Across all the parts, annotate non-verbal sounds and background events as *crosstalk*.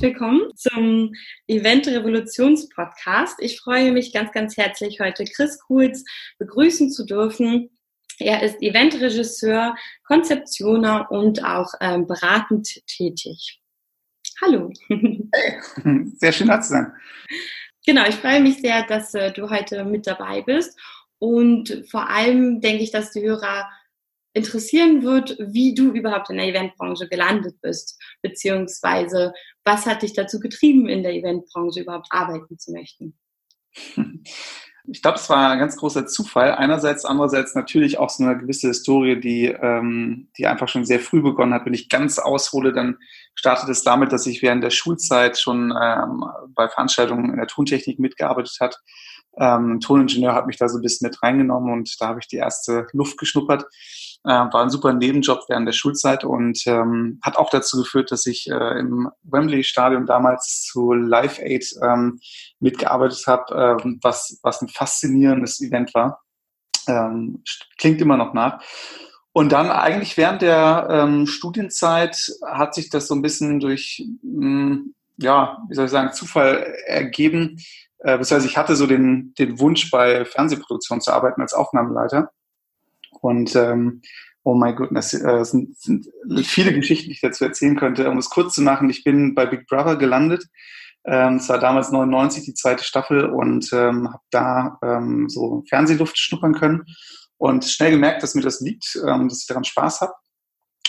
herzlich willkommen zum Event Revolutions Podcast. Ich freue mich ganz, ganz herzlich, heute Chris Kuhls begrüßen zu dürfen. Er ist Eventregisseur, Konzeptioner und auch ähm, beratend tätig. Hallo. *laughs* Hey, sehr schön da zu sein. Genau, ich freue mich sehr, dass äh, du heute mit dabei bist. Und vor allem denke ich, dass die Hörer interessieren wird, wie du überhaupt in der Eventbranche gelandet bist, beziehungsweise was hat dich dazu getrieben, in der Eventbranche überhaupt arbeiten zu möchten? *laughs* Ich glaube, es war ein ganz großer Zufall. Einerseits, andererseits natürlich auch so eine gewisse Historie, die, ähm, die einfach schon sehr früh begonnen hat. Wenn ich ganz aushole, dann startet es damit, dass ich während der Schulzeit schon ähm, bei Veranstaltungen in der Tontechnik mitgearbeitet hat. Ähm, Toningenieur hat mich da so ein bisschen mit reingenommen und da habe ich die erste Luft geschnuppert. Äh, war ein super Nebenjob während der Schulzeit und ähm, hat auch dazu geführt, dass ich äh, im Wembley-Stadion damals zu Live Aid ähm, mitgearbeitet habe, äh, was, was ein faszinierendes Event war. Ähm, klingt immer noch nach. Und dann eigentlich während der ähm, Studienzeit hat sich das so ein bisschen durch, mh, hm, ja, wie soll ich sagen, Zufall ergeben. Äh, beziehungsweise ich hatte so den, den Wunsch, bei Fernsehproduktion zu arbeiten als Aufnahmeleiter. Und ähm, oh my goodness, äh, sind, sind viele Geschichten, die ich dazu erzählen könnte. Um es kurz zu machen, ich bin bei Big Brother gelandet. Ähm, es war damals 99 die zweite Staffel und ähm, habe da ähm, so Fernsehluft schnuppern können und schnell gemerkt, dass mir das liegt, ähm, dass ich daran Spaß habe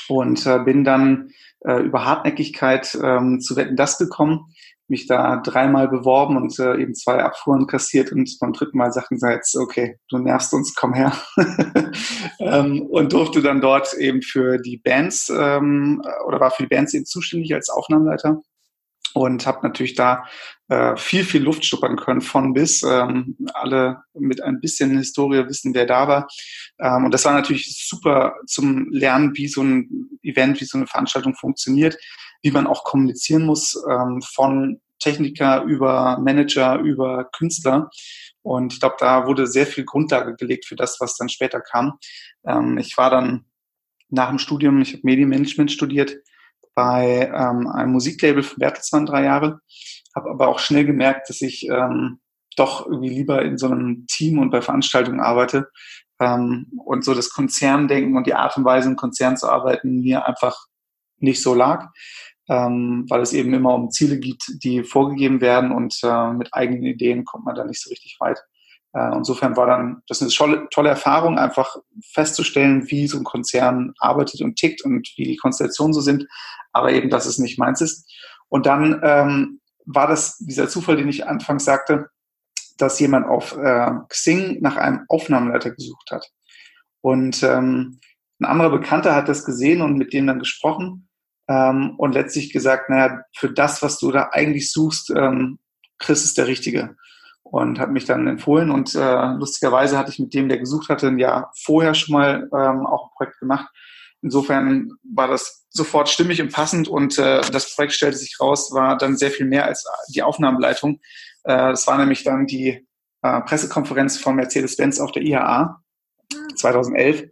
und äh, bin dann äh, über Hartnäckigkeit ähm, zu Wetten das gekommen mich da dreimal beworben und äh, eben zwei Abfuhren kassiert und beim dritten Mal sagten sie jetzt, okay, du nervst uns, komm her. *laughs* ähm, und durfte dann dort eben für die Bands ähm, oder war für die Bands eben zuständig als Aufnahmeleiter und habe natürlich da äh, viel, viel Luft schnuppern können von bis. Ähm, alle mit ein bisschen Historie wissen, wer da war. Ähm, und das war natürlich super zum Lernen, wie so ein Event, wie so eine Veranstaltung funktioniert wie man auch kommunizieren muss, ähm, von Techniker über Manager, über Künstler. Und ich glaube, da wurde sehr viel Grundlage gelegt für das, was dann später kam. Ähm, ich war dann nach dem Studium, ich habe Medienmanagement studiert, bei ähm, einem Musiklabel von Bertelsmann drei Jahre, habe aber auch schnell gemerkt, dass ich ähm, doch irgendwie lieber in so einem Team und bei Veranstaltungen arbeite ähm, und so das Konzerndenken und die Art und Weise, im Konzern zu arbeiten, mir einfach nicht so lag ähm, weil es eben immer um Ziele geht, die vorgegeben werden und äh, mit eigenen Ideen kommt man da nicht so richtig weit. Äh, insofern war dann das eine tolle, tolle Erfahrung, einfach festzustellen, wie so ein Konzern arbeitet und tickt und wie die Konstellationen so sind, aber eben, dass es nicht meins ist. Und dann ähm, war das dieser Zufall, den ich anfangs sagte, dass jemand auf äh, Xing nach einem Aufnahmeleiter gesucht hat. Und ähm, ein anderer Bekannter hat das gesehen und mit dem dann gesprochen ähm, und letztlich gesagt, naja, für das, was du da eigentlich suchst, ähm, Chris ist der Richtige. Und hat mich dann empfohlen und äh, lustigerweise hatte ich mit dem, der gesucht hatte, ein Jahr vorher schon mal ähm, auch ein Projekt gemacht. Insofern war das sofort stimmig und passend und äh, das Projekt stellte sich raus, war dann sehr viel mehr als die Aufnahmeleitung. Äh, das war nämlich dann die äh, Pressekonferenz von Mercedes-Benz auf der IAA 2011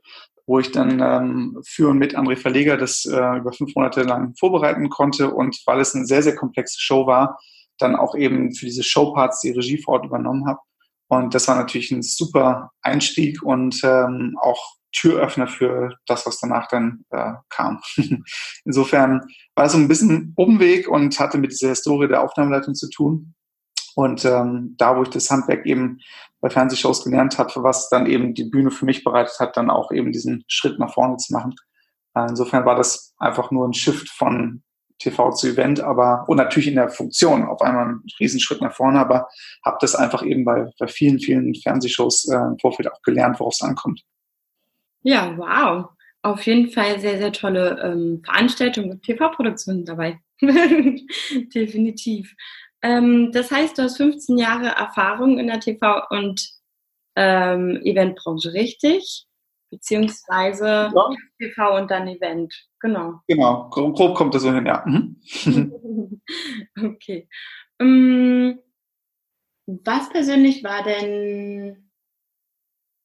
wo ich dann ähm, für und mit André Verleger das äh, über fünf Monate lang vorbereiten konnte und weil es eine sehr, sehr komplexe Show war, dann auch eben für diese Showparts die Regie vor Ort übernommen habe. Und das war natürlich ein super Einstieg und ähm, auch Türöffner für das, was danach dann äh, kam. *laughs* Insofern war es so ein bisschen Umweg und hatte mit dieser Historie der Aufnahmeleitung zu tun. Und ähm, da, wo ich das Handwerk eben bei Fernsehshows gelernt habe, was dann eben die Bühne für mich bereitet hat, dann auch eben diesen Schritt nach vorne zu machen. Äh, insofern war das einfach nur ein Shift von TV zu Event, aber und natürlich in der Funktion auf einmal ein Riesenschritt nach vorne, aber habe das einfach eben bei, bei vielen, vielen Fernsehshows äh, im Vorfeld auch gelernt, worauf es ankommt. Ja, wow. Auf jeden Fall sehr, sehr tolle ähm, Veranstaltungen und TV-Produktionen dabei. *laughs* Definitiv. Ähm, das heißt, du hast 15 Jahre Erfahrung in der TV- und ähm, Eventbranche, richtig? Beziehungsweise ja. TV und dann Event, genau. Genau, grob, grob kommt das so hin, ja. Mhm. *laughs* okay. Ähm, was persönlich war denn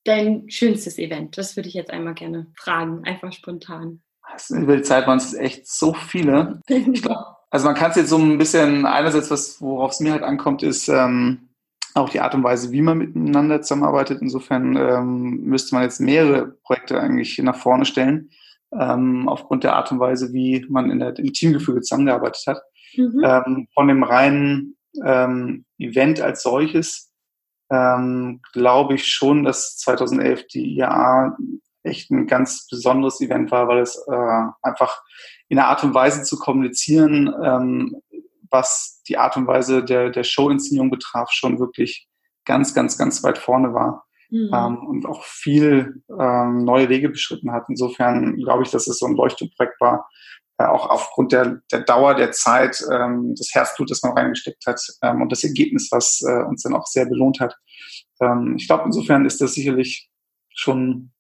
dein schönstes Event? Das würde ich jetzt einmal gerne fragen, einfach spontan. In der Zeit waren es echt so viele. Ich glaube, Also man kann es jetzt so ein bisschen, einerseits, was worauf es mir halt ankommt, ist ähm, auch die Art und Weise, wie man miteinander zusammenarbeitet. Insofern ähm, müsste man jetzt mehrere Projekte eigentlich nach vorne stellen, ähm, aufgrund der Art und Weise, wie man in der, im Teamgefüge zusammengearbeitet hat. Mhm. Ähm, von dem reinen ähm, Event als solches ähm, glaube ich schon, dass 2011 die IAA echt ein ganz besonderes Event war, weil es äh, einfach in der Art und Weise zu kommunizieren, ähm, was die Art und Weise der, der Showinszenierung betraf, schon wirklich ganz, ganz, ganz weit vorne war. Mhm. Ähm, und auch viel ähm, neue Wege beschritten hat. Insofern glaube ich, dass es so ein Leuchtturmprojekt war, äh, auch aufgrund der, der Dauer der Zeit, ähm, das Herzblut, das man reingesteckt hat ähm, und das Ergebnis, was äh, uns dann auch sehr belohnt hat. Ähm, ich glaube, insofern ist das sicherlich schon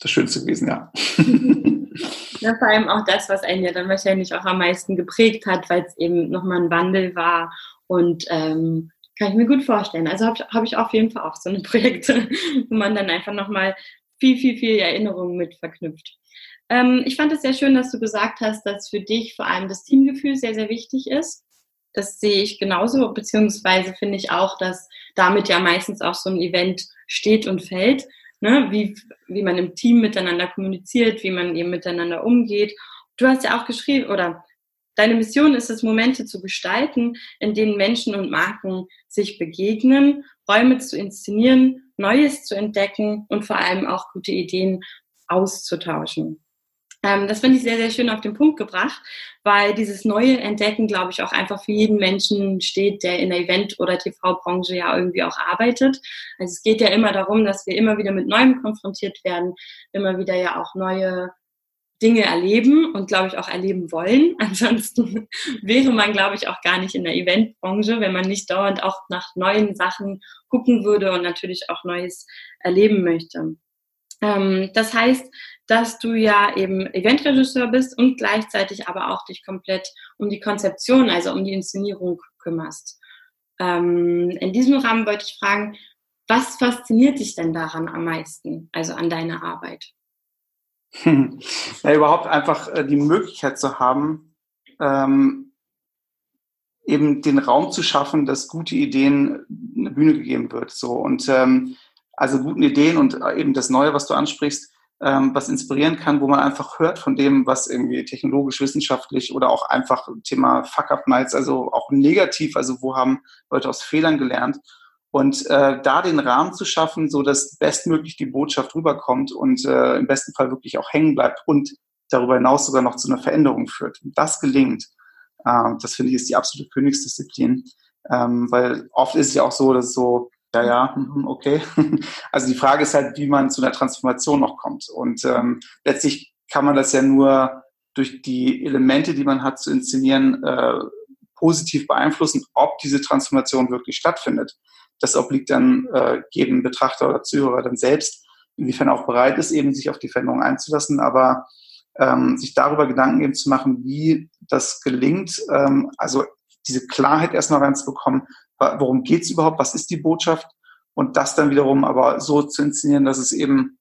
das Schönste gewesen, ja. *laughs* *laughs* Ja, vor allem auch das, was einen ja dann wahrscheinlich auch am meisten geprägt hat, weil es eben nochmal ein Wandel war und ähm, kann ich mir gut vorstellen. Also habe hab ich auf jeden Fall auch so eine *laughs* Projekte, wo man dann einfach nochmal viel, viel, viel Erinnerungen mit verknüpft. Ähm, ich fand es sehr schön, dass du gesagt hast, dass für dich vor allem das Teamgefühl sehr, sehr wichtig ist. Das sehe ich genauso, beziehungsweise finde ich auch, dass damit ja meistens auch so ein Event steht und fällt ne, wie, wie man im Team miteinander kommuniziert, wie man eben miteinander umgeht. Du hast ja auch geschrieben, oder deine Mission ist es, Momente zu gestalten, in denen Menschen und Marken sich begegnen, Räume zu inszenieren, Neues zu entdecken und vor allem auch gute Ideen auszutauschen. Ähm, das finde ich sehr, sehr schön auf den Punkt gebracht, weil dieses neue Entdecken, glaube ich, auch einfach für jeden Menschen steht, der in der Event- oder TV-Branche ja irgendwie auch arbeitet. Also es geht ja immer darum, dass wir immer wieder mit Neuem konfrontiert werden, immer wieder ja auch neue Dinge erleben und, glaube ich, auch erleben wollen. *laughs* Ansonsten wäre man, glaube ich, auch gar nicht in der Eventbranche, wenn man nicht dauernd auch nach neuen Sachen gucken würde und natürlich auch Neues erleben möchte. Ähm, das heißt, dass du ja eben Eventregisseur bist und gleichzeitig aber auch dich komplett um die Konzeption, also um die Inszenierung kümmerst. Ähm, in diesem Rahmen wollte ich fragen, was fasziniert dich denn daran am meisten, also an deiner Arbeit? Hm. Ja, überhaupt einfach äh, die Möglichkeit zu haben, ähm, eben den Raum zu schaffen, dass gute Ideen eine Bühne gegeben wird. So und ähm, also guten Ideen und äh, eben das Neue, was du ansprichst, ähm, was inspirieren kann, wo man einfach hört von dem, was irgendwie technologisch, wissenschaftlich oder auch einfach Thema Fuck-Up-Nights, also auch negativ, also wo haben Leute aus Fehlern gelernt. Und äh, da den Rahmen zu schaffen, so dass bestmöglich die Botschaft rüberkommt und äh, im besten Fall wirklich auch hängen bleibt und darüber hinaus sogar noch zu einer Veränderung führt. Und das gelingt. Äh, das finde ich ist die absolute Königsdisziplin. Ähm, weil oft ist es ja auch so, dass so ja, ja, mhm, okay. *laughs* Also die Frage ist halt, wie man zu einer Transformation noch kommt. Und ähm, letztlich kann man das ja nur durch die Elemente, die man hat, zu inszenieren, äh, positiv beeinflussen, ob diese Transformation wirklich stattfindet. Das obliegt dann äh, jedem Betrachter oder Zuhörer dann selbst, inwiefern er auch bereit ist, eben sich auf die Veränderung einzulassen, aber ähm, sich darüber Gedanken eben zu machen, wie das gelingt, ähm, also diese Klarheit erstmal reinzubekommen, worum geht's überhaupt, was ist die Botschaft und das dann wiederum aber so zu inszenieren, dass es eben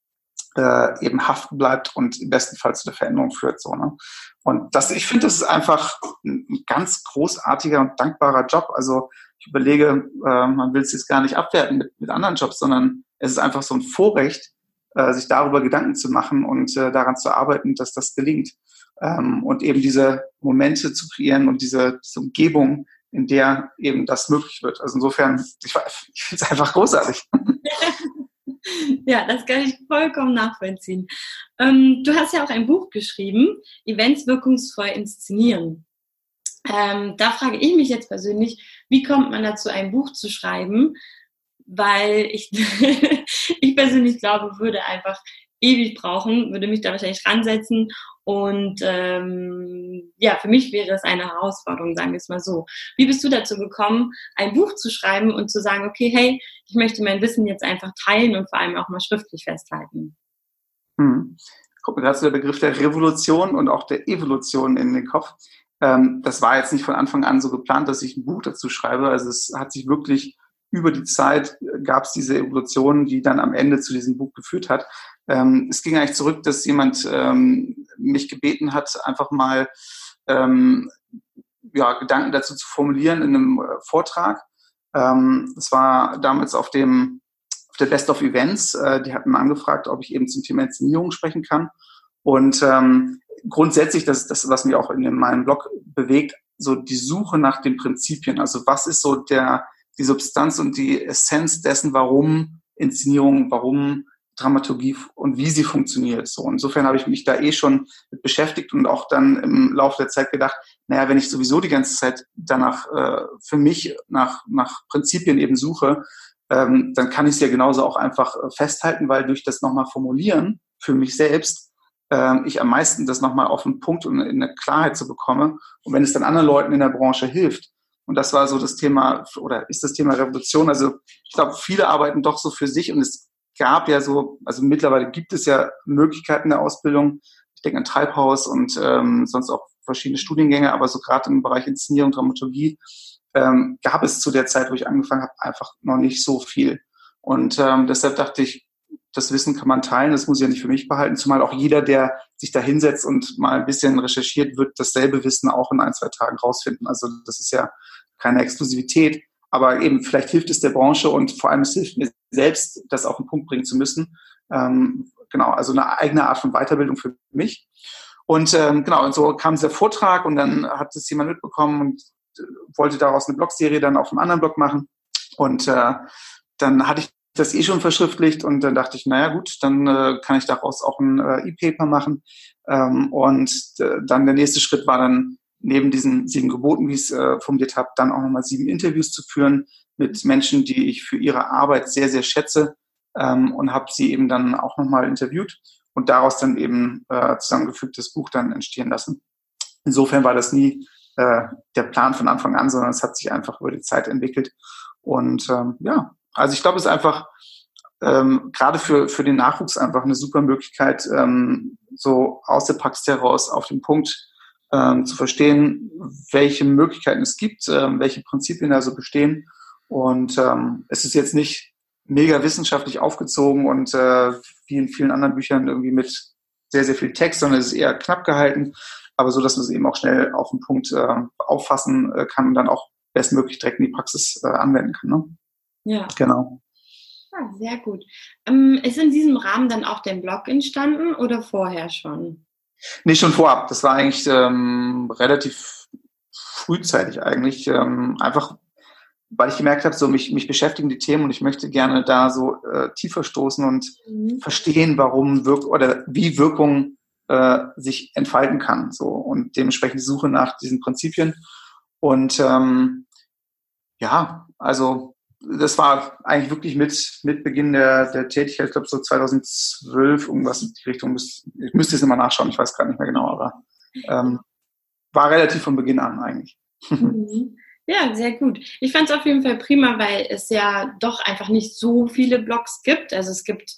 äh, eben haften bleibt und im besten Fall zu der Veränderung führt. So, ne? Und das, ich finde, das ist einfach ein ganz großartiger und dankbarer Job. Also ich überlege, äh, man will es jetzt gar nicht abwerten mit, mit anderen Jobs, sondern es ist einfach so ein Vorrecht, äh, sich darüber Gedanken zu machen und äh, daran zu arbeiten, dass das gelingt. Ähm, und eben diese Momente zu kreieren und diese, diese Umgebung, in der eben das möglich wird. Also insofern, ich, ich finde es einfach großartig. *laughs* Ja, das kann ich vollkommen nachvollziehen. Ähm, du hast ja auch ein Buch geschrieben, Events wirkungsvoll inszenieren. Ähm, da frage ich mich jetzt persönlich, wie kommt man dazu, ein Buch zu schreiben? Weil ich, *laughs* ich persönlich glaube, würde einfach ewig brauchen, würde mich da wahrscheinlich ransetzen und ähm, ja, für mich wäre es eine Herausforderung, sagen wir es mal so. Wie bist du dazu gekommen, ein Buch zu schreiben und zu sagen, okay, hey, ich möchte mein Wissen jetzt einfach teilen und vor allem auch mal schriftlich festhalten? Hm. Kommt mir gerade der Begriff der Revolution und auch der Evolution in den Kopf. Ähm, das war jetzt nicht von Anfang an so geplant, dass ich ein Buch dazu schreibe. Also es hat sich wirklich über die Zeit äh, gab es diese Evolution, die dann am Ende zu diesem Buch geführt hat. Ähm, es ging eigentlich zurück, dass jemand ähm, mich gebeten hat, einfach mal ähm, ja, Gedanken dazu zu formulieren in einem äh, Vortrag. Ähm, es war damals auf dem auf der Best of Events. Äh, die hatten angefragt, ob ich eben zum Thema Inszenierung sprechen kann. Und ähm, grundsätzlich, das ist das, was mich auch in meinem Blog bewegt, so die Suche nach den Prinzipien. Also was ist so der die Substanz und die Essenz dessen, warum Inszenierung, warum Dramaturgie und wie sie funktioniert. So insofern habe ich mich da eh schon mit beschäftigt und auch dann im Laufe der Zeit gedacht, naja, wenn ich sowieso die ganze Zeit danach äh, für mich nach nach Prinzipien eben suche, ähm, dann kann ich es ja genauso auch einfach äh, festhalten, weil durch das nochmal formulieren für mich selbst äh, ich am meisten das nochmal auf den Punkt und in eine Klarheit zu bekomme. Und wenn es dann anderen Leuten in der Branche hilft, und das war so das Thema oder ist das Thema Revolution. Also ich glaube, viele arbeiten doch so für sich und es gab ja so, also mittlerweile gibt es ja Möglichkeiten der Ausbildung. Ich denke an Treibhaus und ähm, sonst auch verschiedene Studiengänge, aber so gerade im Bereich Inszenierung, Dramaturgie ähm, gab es zu der Zeit, wo ich angefangen habe, einfach noch nicht so viel. Und ähm, deshalb dachte ich, das Wissen kann man teilen, das muss ich ja nicht für mich behalten, zumal auch jeder, der sich da hinsetzt und mal ein bisschen recherchiert, wird dasselbe Wissen auch in ein, zwei Tagen rausfinden. Also das ist ja keine Exklusivität, aber eben vielleicht hilft es der Branche und vor allem es hilft mir selbst, das auf den Punkt bringen zu müssen. Ähm, genau, also eine eigene Art von Weiterbildung für mich. Und ähm, genau, und so kam dieser Vortrag und dann hat es jemand mitbekommen und äh, wollte daraus eine Blogserie dann auf einem anderen Blog machen. Und äh, dann hatte ich das eh schon verschriftlicht und dann dachte ich, naja gut, dann äh, kann ich daraus auch ein äh, E-Paper machen. Ähm, und äh, dann der nächste Schritt war dann neben diesen sieben Geboten, wie ich es äh, formuliert habe, dann auch nochmal sieben Interviews zu führen mit Menschen, die ich für ihre Arbeit sehr, sehr schätze ähm, und habe sie eben dann auch nochmal interviewt und daraus dann eben äh, zusammengefügtes Buch dann entstehen lassen. Insofern war das nie äh, der Plan von Anfang an, sondern es hat sich einfach über die Zeit entwickelt. Und ähm, ja, also ich glaube, es ist einfach ähm, gerade für, für den Nachwuchs einfach eine super Möglichkeit, ähm, so aus der Praxis heraus auf den Punkt ähm, zu verstehen, welche Möglichkeiten es gibt, ähm, welche Prinzipien da so bestehen. Und ähm, es ist jetzt nicht mega wissenschaftlich aufgezogen und äh, wie in vielen anderen Büchern irgendwie mit sehr, sehr viel Text, sondern es ist eher knapp gehalten, aber so, dass man es eben auch schnell auf den Punkt äh, auffassen äh, kann und dann auch bestmöglich direkt in die Praxis äh, anwenden kann. Ne? Ja. Genau. Ah, sehr gut. Ähm, ist in diesem Rahmen dann auch der Blog entstanden oder vorher schon? Nee, schon vorab. Das war eigentlich ähm, relativ frühzeitig eigentlich. Ähm, einfach, weil ich gemerkt habe, so mich, mich beschäftigen die Themen und ich möchte gerne da so äh, tiefer stoßen und mhm. verstehen, warum Wirk oder wie Wirkung äh, sich entfalten kann. So und dementsprechend die Suche nach diesen Prinzipien. Und ähm, ja, also das war eigentlich wirklich mit, mit Beginn der, der Tätigkeit, ich glaube so 2012, irgendwas in die Richtung. Ich müsste es immer nachschauen, ich weiß gar nicht mehr genau, aber ähm, war relativ von Beginn an eigentlich. Mhm. Ja, sehr gut. Ich fand es auf jeden Fall prima, weil es ja doch einfach nicht so viele Blogs gibt. Also es gibt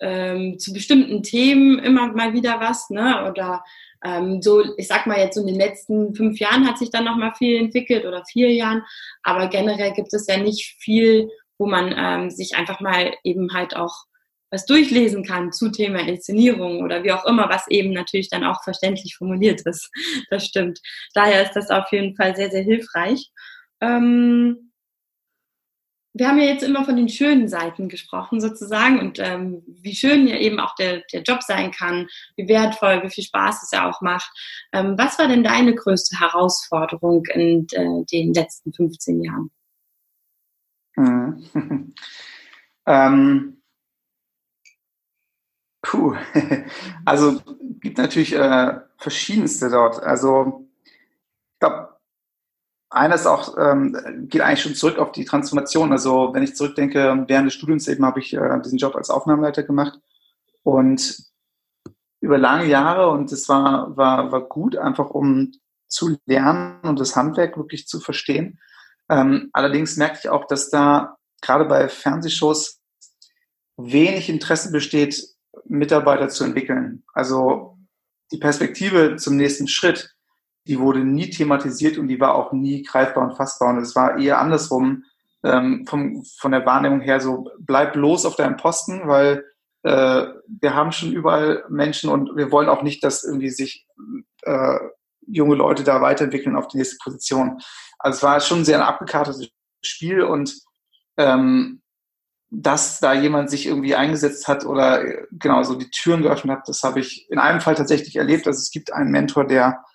ähm, zu bestimmten Themen immer mal wieder was, ne? Oder ähm, so, ich sag mal jetzt so in den letzten fünf Jahren hat sich dann noch mal viel entwickelt oder vier Jahren, aber generell gibt es ja nicht viel, wo man ähm, sich einfach mal eben halt auch was durchlesen kann zu Thema Inszenierung oder wie auch immer, was eben natürlich dann auch verständlich formuliert ist. *laughs* Das stimmt. Daher ist das auf jeden Fall sehr, sehr hilfreich. Ähm, wir haben ja jetzt immer von den schönen Seiten gesprochen sozusagen und ähm, wie schön ja eben auch der, der Job sein kann, wie wertvoll, wie viel Spaß es ja auch macht. Ähm, was war denn deine größte Herausforderung in äh, den letzten 15 Jahren? Mhm. *laughs* ähm, puh, *laughs* also gibt natürlich äh, verschiedenste dort. Also ich glaube, eines auch ähm, geht eigentlich schon zurück auf die Transformation. Also wenn ich zurückdenke, während des Studiums eben habe ich äh, diesen Job als Aufnahmeleiter gemacht und über lange Jahre und es war, war, war gut, einfach um zu lernen und das Handwerk wirklich zu verstehen. Ähm, allerdings merke ich auch, dass da gerade bei Fernsehshows wenig Interesse besteht, Mitarbeiter zu entwickeln. Also die Perspektive zum nächsten Schritt, die wurde nie thematisiert und die war auch nie greifbar und fassbar. Und es war eher andersrum ähm, vom, von der Wahrnehmung her so, bleib los auf deinem Posten, weil äh, wir haben schon überall Menschen und wir wollen auch nicht, dass irgendwie sich äh, junge Leute da weiterentwickeln auf die nächste Position. Also es war schon sehr ein abgekartetes Spiel und ähm, dass da jemand sich irgendwie eingesetzt hat oder genau so die Türen geöffnet hat, das habe ich in einem Fall tatsächlich erlebt. Also es gibt einen Mentor, der äh,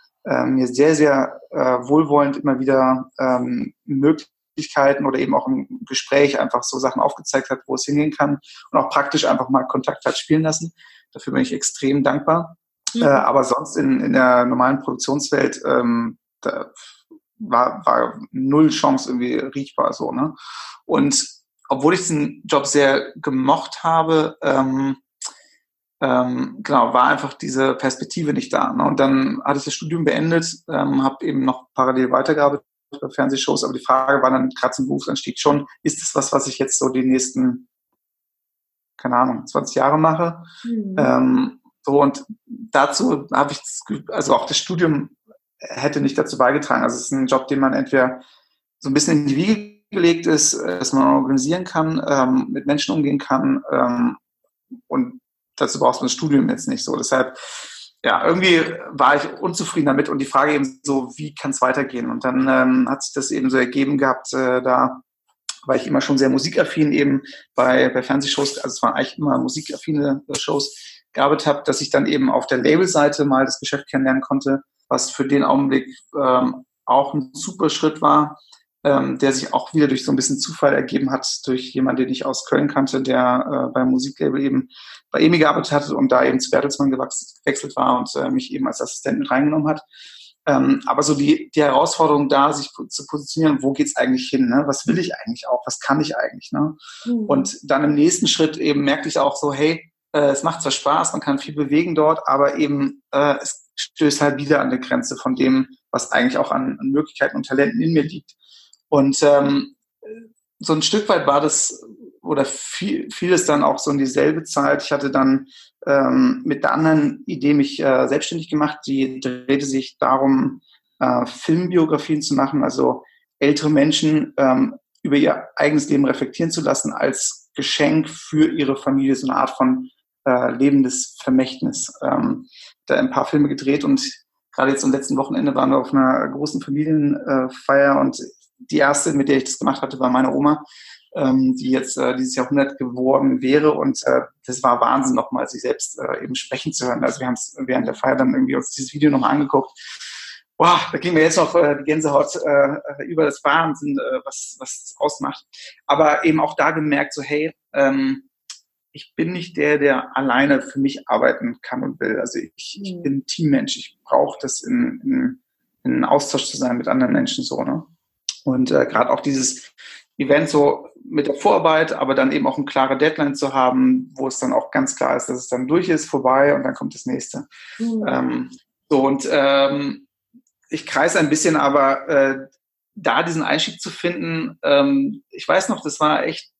mir sehr, sehr äh, wohlwollend immer wieder ähm, Möglichkeiten oder eben auch im Gespräch einfach so Sachen aufgezeigt hat, wo es hingehen kann und auch praktisch einfach mal Kontakt hat spielen lassen. Dafür bin ich extrem dankbar. Mhm. Äh, aber sonst in, in der normalen Produktionswelt ähm, da war, war null Chance irgendwie riechbar so. Ne? Und obwohl ich diesen Job sehr gemocht habe, ähm, ähm, genau, war einfach diese Perspektive nicht da. Ne? Und dann hatte ich das Studium beendet, ähm, habe eben noch parallel weitergearbeitet bei Fernsehshows, aber die Frage war dann gerade zum Berufsanstieg schon, ist das was, was ich jetzt so die nächsten, keine Ahnung, 20 Jahre mache? Mhm. Ähm, so, und dazu habe ich, also auch das Studium hätte nicht dazu beigetragen. Also es ist ein Job, den man entweder so ein bisschen in die Wiege gelegt ist, äh, dass man organisieren kann, ähm, mit Menschen umgehen kann. Ähm, und dazu brauchst du das Studium jetzt nicht so. Deshalb, ja, irgendwie war ich unzufrieden damit und die Frage eben so, wie kann es weitergehen? Und dann ähm, hat sich das eben so ergeben gehabt, äh, da war ich immer schon sehr musikaffin eben bei, bei Fernsehshows, also es waren eigentlich immer musikaffine äh, Shows, gearbeitet habe, dass ich dann eben auf der Labelseite mal das Geschäft kennenlernen konnte, was für den Augenblick ähm, auch ein super Schritt war, ähm, der sich auch wieder durch so ein bisschen Zufall ergeben hat, durch jemanden, den ich aus Köln kannte, der äh, beim Musiklabel eben bei EMI gearbeitet hat und da eben zu Bertelsmann gewechselt war und äh, mich eben als Assistent mit reingenommen hat. Ähm, aber so die, die Herausforderung da, sich zu positionieren, wo geht's eigentlich hin? Ne? Was will ich eigentlich auch? Was kann ich eigentlich? Ne? Mhm. Und dann im nächsten Schritt eben merkte ich auch so, hey, äh, es macht zwar Spaß, man kann viel bewegen dort, aber eben äh, es stößt halt wieder an der Grenze von dem, was eigentlich auch an, an Möglichkeiten und Talenten in mir liegt. Und ähm, so ein Stück weit war das oder viel, vieles dann auch so in dieselbe Zeit. Ich hatte dann ähm, mit der anderen Idee mich äh, selbstständig gemacht. Die drehte sich darum, äh, Filmbiografien zu machen, also ältere Menschen ähm, über ihr eigenes Leben reflektieren zu lassen als Geschenk für ihre Familie, so eine Art von äh, lebendes Vermächtnis. Ähm, da ein paar Filme gedreht und gerade jetzt am letzten Wochenende waren wir auf einer großen Familienfeier und die erste, mit der ich das gemacht hatte, war meine Oma, ähm, die jetzt äh, dieses Jahrhundert geworden wäre. Und äh, das war Wahnsinn, nochmal sich selbst äh, eben sprechen zu hören. Also wir haben es während der Feier dann irgendwie uns dieses Video nochmal angeguckt. Boah, da ging mir jetzt noch äh, die Gänsehaut äh, über das Wahnsinn, äh, was was das ausmacht. Aber eben auch da gemerkt, so hey, ähm, ich bin nicht der, der alleine für mich arbeiten kann und will. Also ich, ich mhm. bin Teammensch. Ich brauche das in, in, in Austausch zu sein mit anderen Menschen so. Ne? Und äh, gerade auch dieses Event so mit der Vorarbeit, aber dann eben auch eine klare Deadline zu haben, wo es dann auch ganz klar ist, dass es dann durch ist, vorbei und dann kommt das nächste. Mhm. Ähm, so und ähm, ich kreise ein bisschen, aber äh, da diesen Einstieg zu finden, ähm, ich weiß noch, das war echt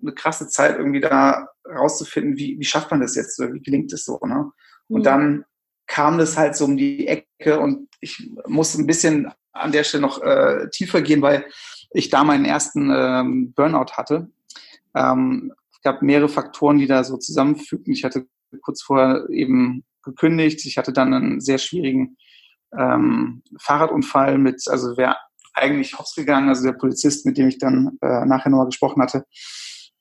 eine krasse Zeit, irgendwie da rauszufinden, wie, wie schafft man das jetzt, wie gelingt es so. Ne? Und mhm. dann kam das halt so um die Ecke und ich musste ein bisschen an der Stelle noch äh, tiefer gehen, weil ich da meinen ersten ähm, Burnout hatte. Ähm, es gab mehrere Faktoren, die da so zusammenfügten. Ich hatte kurz vorher eben gekündigt. Ich hatte dann einen sehr schwierigen ähm, Fahrradunfall mit, also wäre eigentlich hops gegangen, also der Polizist, mit dem ich dann äh, nachher nochmal gesprochen hatte,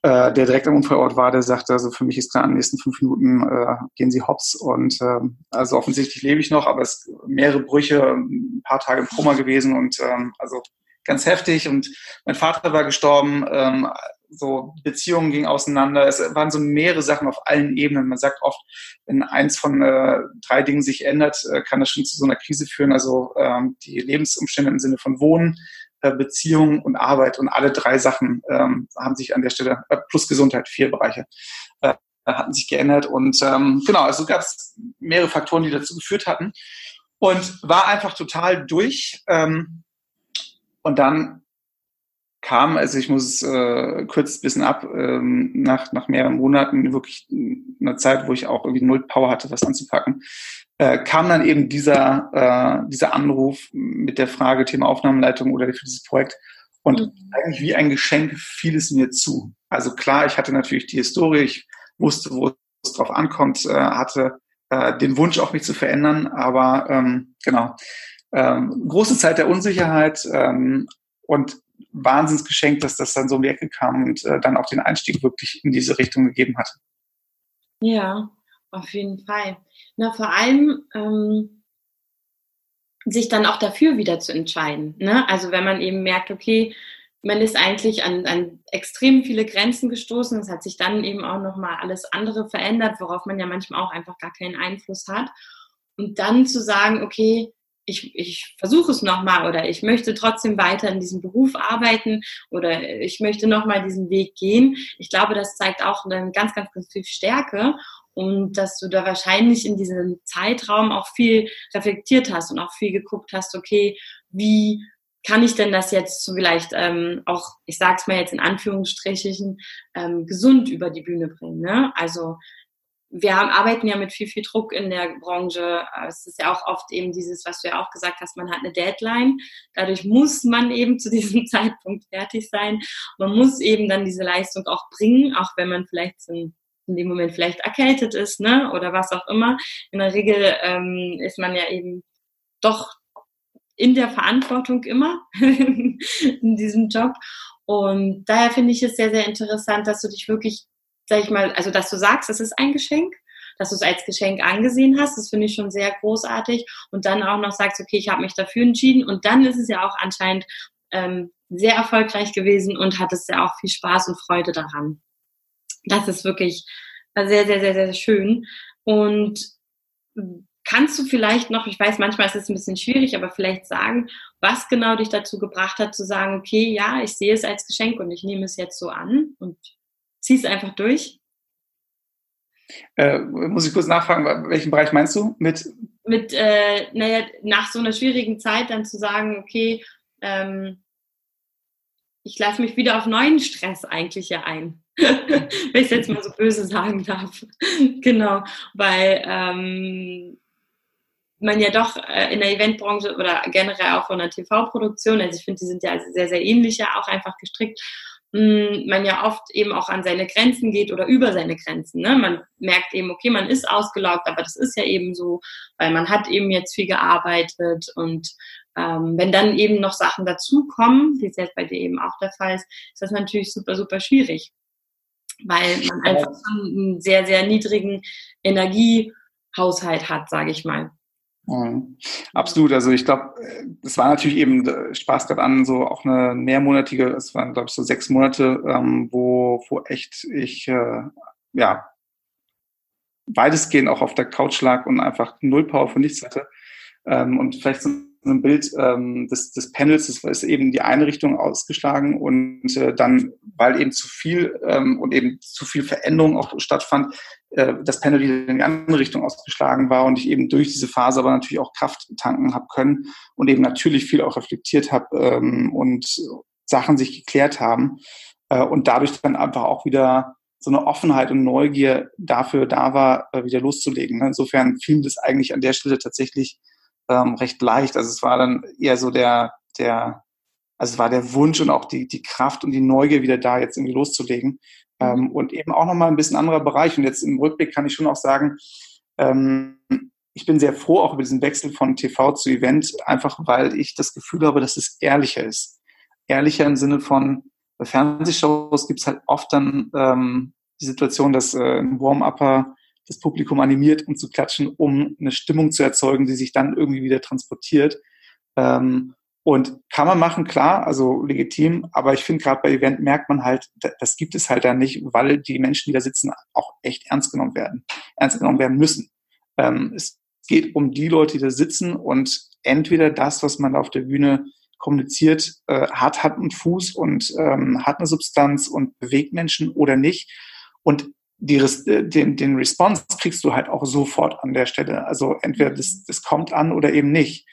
äh, der direkt am Unfallort war, der sagte, also für mich ist klar, in den nächsten fünf Minuten äh, gehen sie hops und äh, also offensichtlich lebe ich noch, aber es mehrere Brüche, ein paar Tage im Koma gewesen und ähm, also ganz heftig und mein Vater war gestorben, ähm, so Beziehungen gingen auseinander. Es waren so mehrere Sachen auf allen Ebenen. Man sagt oft, wenn eins von äh, drei Dingen sich ändert, äh, kann das schon zu so einer Krise führen. Also ähm, die Lebensumstände im Sinne von Wohnen, Beziehung und Arbeit und alle drei Sachen ähm, haben sich an der Stelle, äh, plus Gesundheit, vier Bereiche, äh, hatten sich geändert. Und ähm, genau, also gab es mehrere Faktoren, die dazu geführt hatten. Und war einfach total durch. Ähm, und dann kam, also ich muss äh, kurz ein bisschen ab, ähm, nach, nach mehreren Monaten wirklich eine Zeit, wo ich auch irgendwie null Power hatte, was anzupacken, äh, kam dann eben dieser, äh, dieser Anruf mit der Frage Thema Aufnahmeleitung oder für dieses Projekt. Und mhm. eigentlich wie ein Geschenk fiel es mir zu. Also klar, ich hatte natürlich die Historie, ich wusste, wo es drauf ankommt, äh, hatte äh, den Wunsch auch mich zu verändern, aber ähm, genau, ähm, große Zeit der Unsicherheit ähm, und Wahnsinnsgeschenk, dass das dann so um die Ecke kam und äh, dann auch den Einstieg wirklich in diese Richtung gegeben hat. Ja, auf jeden Fall. Na, vor allem ähm, sich dann auch dafür wieder zu entscheiden. Ne? Also wenn man eben merkt, okay, man ist eigentlich an, an extrem viele Grenzen gestoßen. Es hat sich dann eben auch nochmal alles andere verändert, worauf man ja manchmal auch einfach gar keinen Einfluss hat. Und dann zu sagen, okay, ich, ich versuche es nochmal oder ich möchte trotzdem weiter in diesem Beruf arbeiten oder ich möchte nochmal diesen Weg gehen. Ich glaube, das zeigt auch eine ganz, ganz, ganz viel Stärke und dass du da wahrscheinlich in diesem Zeitraum auch viel reflektiert hast und auch viel geguckt hast, okay, wie kann ich denn das jetzt vielleicht ähm, auch, ich sag's mal jetzt in Anführungsstrichen, ähm, gesund über die Bühne bringen. Ne? Also wir haben, arbeiten ja mit viel, viel Druck in der Branche. Es ist ja auch oft eben dieses, was du ja auch gesagt hast, man hat eine Deadline. Dadurch muss man eben zu diesem *laughs* Zeitpunkt fertig sein. Man muss eben dann diese Leistung auch bringen, auch wenn man vielleicht in, in dem Moment vielleicht erkältet ist, ne, oder was auch immer. In der Regel ähm, ist man ja eben doch in der Verantwortung immer *laughs* in diesem Job. Und daher finde ich es sehr, sehr interessant, dass du dich wirklich, sag ich mal, also dass du sagst, es ist ein Geschenk, dass du es als Geschenk angesehen hast. Das finde ich schon sehr großartig. Und dann auch noch sagst, okay, ich habe mich dafür entschieden. Und dann ist es ja auch anscheinend ähm, sehr erfolgreich gewesen und hattest ja auch viel Spaß und Freude daran. Das ist wirklich sehr, sehr, sehr, sehr schön. Und Kannst du vielleicht noch, ich weiß, manchmal ist es ein bisschen schwierig, aber vielleicht sagen, was genau dich dazu gebracht hat, zu sagen, okay, ja, ich sehe es als Geschenk und ich nehme es jetzt so an und ziehe es einfach durch? Äh, muss ich kurz nachfragen, welchen Bereich meinst du? Mit, mit äh, naja, nach so einer schwierigen Zeit dann zu sagen, okay, ähm, ich lasse mich wieder auf neuen Stress eigentlich ja ein. *laughs* Wenn ich es jetzt mal so böse sagen darf. *laughs* genau, weil ähm, man ja doch äh, in der Eventbranche oder generell auch von der TV-Produktion, also ich finde, die sind ja sehr, sehr ähnlich ja auch einfach gestrickt, mh, man ja oft eben auch an seine Grenzen geht oder über seine Grenzen. Ne? Man merkt eben, okay, man ist ausgelaugt, aber das ist ja eben so, weil man hat eben jetzt viel gearbeitet und ähm, wenn dann eben noch Sachen dazukommen, wie es jetzt bei dir eben auch der Fall ist, ist das natürlich super, super schwierig, weil man einfach schon einen sehr, sehr niedrigen Energiehaushalt hat, sage ich mal. Mhm. Absolut. Also ich glaube, es war natürlich eben Spaß gerade an, so auch eine mehrmonatige, es waren, glaube ich, so sechs Monate, ähm, wo, wo echt ich äh, ja weitestgehend auch auf der Couch lag und einfach null Power von nichts hatte. Ähm, und vielleicht so ein Bild ähm, des, des Panels, das ist eben die eine Richtung ausgeschlagen und äh, dann, weil eben zu viel ähm, und eben zu viel Veränderung auch stattfand, äh, das Panel wieder in die andere Richtung ausgeschlagen war und ich eben durch diese Phase aber natürlich auch Kraft tanken habe können und eben natürlich viel auch reflektiert habe ähm, und Sachen sich geklärt haben äh, und dadurch dann einfach auch wieder so eine Offenheit und Neugier dafür da war, äh, wieder loszulegen. Ne? Insofern fiel das eigentlich an der Stelle tatsächlich ähm, recht leicht. Also es war dann eher so der, der, also es war der Wunsch und auch die, die Kraft und die Neugier wieder da, jetzt irgendwie loszulegen. Mhm. Ähm, und eben auch nochmal ein bisschen anderer Bereich. Und jetzt im Rückblick kann ich schon auch sagen, ähm, ich bin sehr froh auch über diesen Wechsel von TV zu Event, einfach weil ich das Gefühl habe, dass es ehrlicher ist. Ehrlicher im Sinne von, bei Fernsehshows gibt es halt oft dann ähm, die Situation, dass äh, ein Warm-Upper das Publikum animiert, um zu klatschen, um eine Stimmung zu erzeugen, die sich dann irgendwie wieder transportiert. Ähm, und kann man machen, klar, also legitim, aber ich finde gerade bei Event merkt man halt, das gibt es halt dann nicht, weil die Menschen, die da sitzen, auch echt ernst genommen werden, ernst genommen werden müssen. Ähm, es geht um die Leute, die da sitzen und entweder das, was man auf der Bühne kommuniziert, äh, hat Hand und Fuß und ähm, hat eine Substanz und bewegt Menschen oder nicht. Und die, äh, den, den Response kriegst du halt auch sofort an der Stelle. Also entweder das, das kommt an oder eben nicht.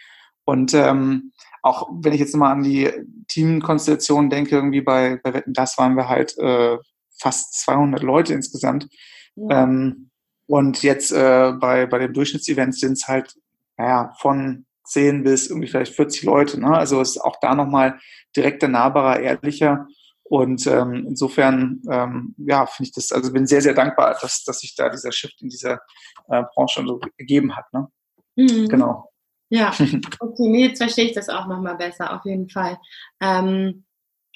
Und ähm, auch wenn ich jetzt mal an die Teamkonstellation denke, irgendwie bei, bei Wetten, das waren wir halt äh, fast 200 Leute insgesamt. Ja. Ähm, und jetzt äh, bei, bei dem Durchschnittsevent sind es halt, naja, von 10 bis irgendwie vielleicht 40 Leute. Ne? Also es ist auch da nochmal direkter, nahbarer, ehrlicher. Und ähm, insofern, ähm, ja, finde ich das, also bin sehr, sehr dankbar, dass, dass sich da dieser Shift in dieser äh, Branche so gegeben hat. Ne? Mhm. Genau. Ja, *laughs* okay, jetzt verstehe ich das auch nochmal besser, auf jeden Fall. Ähm,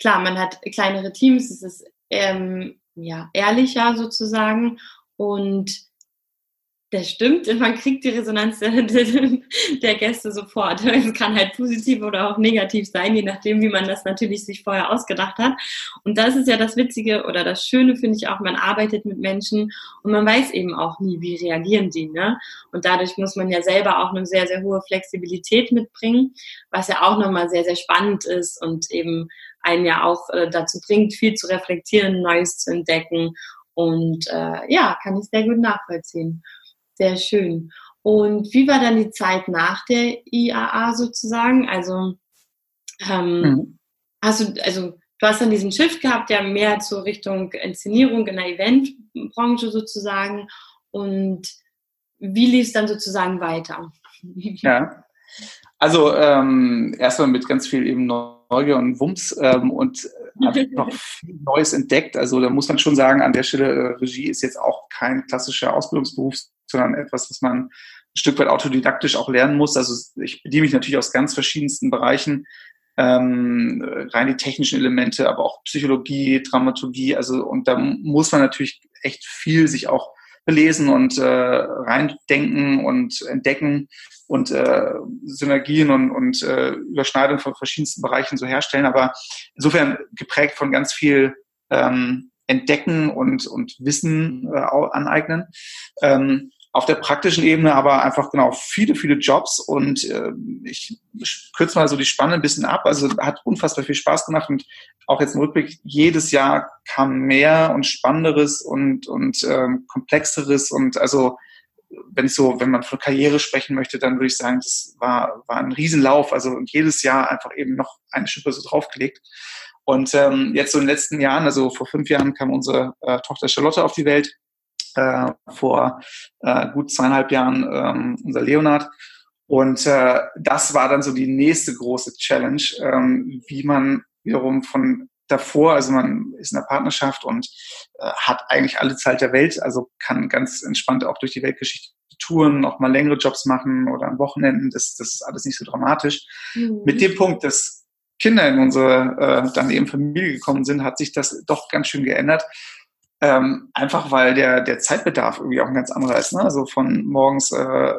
klar, man hat kleinere Teams, es ist ähm, ja, ehrlicher sozusagen und das stimmt, man kriegt die Resonanz der, der, Gäste sofort. Es kann halt positiv oder auch negativ sein, je nachdem, wie man das natürlich sich vorher ausgedacht hat. Und das ist ja das Witzige oder das Schöne, finde ich auch, man arbeitet mit Menschen und man weiß eben auch nie, wie reagieren die. Ne? Und dadurch muss man ja selber auch eine sehr, sehr hohe Flexibilität mitbringen, was ja auch nochmal sehr, sehr spannend ist und eben einen ja auch äh, dazu bringt, viel zu reflektieren, Neues zu entdecken. Und äh, ja, kann ich sehr gut nachvollziehen. Sehr schön. Und wie war dann die Zeit nach der IAA sozusagen? Also ähm, mhm. hast du, also du hast dann diesen Shift gehabt, ja mehr zur Richtung Inszenierung in der Eventbranche sozusagen. Und wie lief es dann sozusagen weiter? Ja, also ähm, erstmal mit ganz viel eben Neugier und Wumms ähm, und habe noch *laughs* viel Neues entdeckt. Also da muss man schon sagen, an der Stelle, äh, Regie ist jetzt auch kein klassischer Ausbildungsberuf, sondern etwas, was man ein Stück weit autodidaktisch auch lernen muss. Also ich bediene mich natürlich aus ganz verschiedensten Bereichen, ähm, rein die technischen Elemente, aber auch Psychologie, Dramaturgie. Also und da muss man natürlich echt viel sich auch belesen und äh, reindenken und entdecken und äh, Synergien und, und äh, Überschneidungen von verschiedensten Bereichen so herstellen. Aber insofern geprägt von ganz viel ähm, Entdecken und, und Wissen äh, aneignen. Ähm, auf der praktischen Ebene aber einfach genau viele, viele Jobs und äh, ich kürze mal so die Spanne ein bisschen ab. Also hat unfassbar viel Spaß gemacht und auch jetzt im Rückblick, jedes Jahr kam mehr und Spannenderes und, und ähm, Komplexeres und also wenn ich so, wenn man von Karriere sprechen möchte, dann würde ich sagen, das war, war ein Riesenlauf. Also jedes Jahr einfach eben noch eine Schippe so draufgelegt. Und ähm, jetzt so in den letzten Jahren, also vor fünf Jahren kam unsere äh, Tochter Charlotte auf die Welt äh, vor äh, gut zweieinhalb Jahren ähm, unser Leonard. Und äh, das war dann so die nächste große Challenge, ähm, wie man wiederum von davor, also man ist in einer Partnerschaft und äh, hat eigentlich alle Zeit der Welt, also kann ganz entspannt auch durch die Weltgeschichte touren, auch mal längere Jobs machen oder an Wochenenden, das, das ist alles nicht so dramatisch. Mhm. Mit dem Punkt, dass Kinder in unsere äh, dann eben Familie gekommen sind, hat sich das doch ganz schön geändert. Ähm, einfach weil der, der Zeitbedarf irgendwie auch ein ganz anderer ist. Ne? Also von morgens, äh,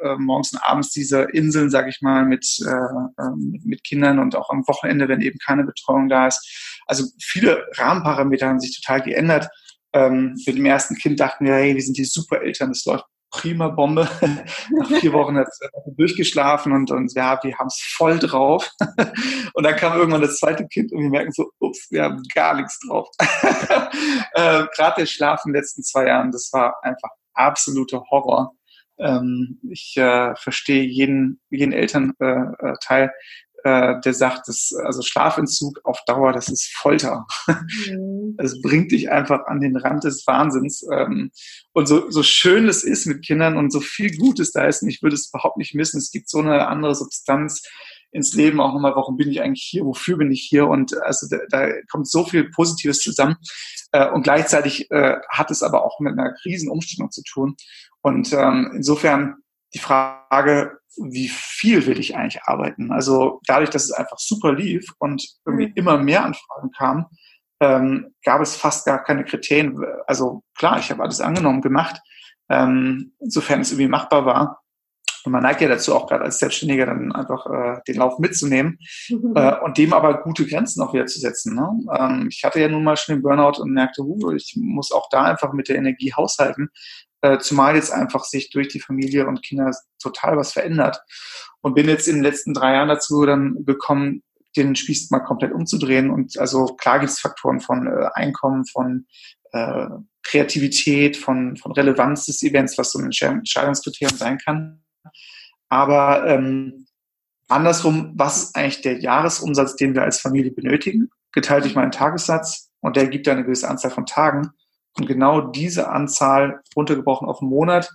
äh, morgens und abends diese Inseln, sag ich mal, mit, äh, ähm, mit Kindern und auch am Wochenende, wenn eben keine Betreuung da ist. Also viele Rahmenparameter haben sich total geändert. Ähm, mit dem ersten Kind dachten wir, hey, wir sind die Supereltern, das läuft prima Bombe. *laughs* Nach vier Wochen hat es durchgeschlafen und, und ja, wir haben es voll drauf. *laughs* und dann kam irgendwann das zweite Kind und wir merken so, ups, wir haben gar nichts drauf. *laughs* äh, Gerade der Schlaf in den letzten zwei Jahren, das war einfach absoluter Horror. Ähm, ich äh, verstehe jeden, jeden Elternteil, äh, äh, der sagt, dass, also Schlafentzug auf Dauer, das ist Folter. Mhm. Es bringt dich einfach an den Rand des Wahnsinns. Ähm, und so, so schön es ist mit Kindern und so viel Gutes da ist, und ich würde es überhaupt nicht missen. Es gibt so eine andere Substanz ins Leben auch nochmal, warum bin ich eigentlich hier, wofür bin ich hier und also da, da kommt so viel Positives zusammen äh, und gleichzeitig äh, hat es aber auch mit einer riesen Umstellung zu tun und ähm, insofern die Frage, wie viel will ich eigentlich arbeiten? Also dadurch, dass es einfach super lief und irgendwie mhm. immer mehr Anfragen kamen, ähm, gab es fast gar keine Kriterien. Also klar, ich habe alles angenommen, gemacht, ähm, insofern es irgendwie machbar war. Und man neigt ja dazu, auch gerade als Selbstständiger dann einfach äh, den Lauf mitzunehmen mhm. äh, und dem aber gute Grenzen auch wieder zu setzen. Ne? Ähm, ich hatte ja nun mal schon den Burnout und merkte, uh, ich muss auch da einfach mit der Energie haushalten. Äh, zumal jetzt einfach sich durch die Familie und Kinder total was verändert. Und bin jetzt in den letzten drei Jahren dazu dann gekommen, den Spieß mal komplett umzudrehen. Und also klar gibt es Faktoren von äh, Einkommen, von äh, Kreativität, von, von Relevanz des Events, was so ein Entscheidungskriterium sein kann. Aber ähm, andersrum, was ist eigentlich der Jahresumsatz, den wir als Familie benötigen, geteilt durch meinen Tagessatz und der gibt ja eine gewisse Anzahl von Tagen und genau diese Anzahl runtergebrochen auf einen Monat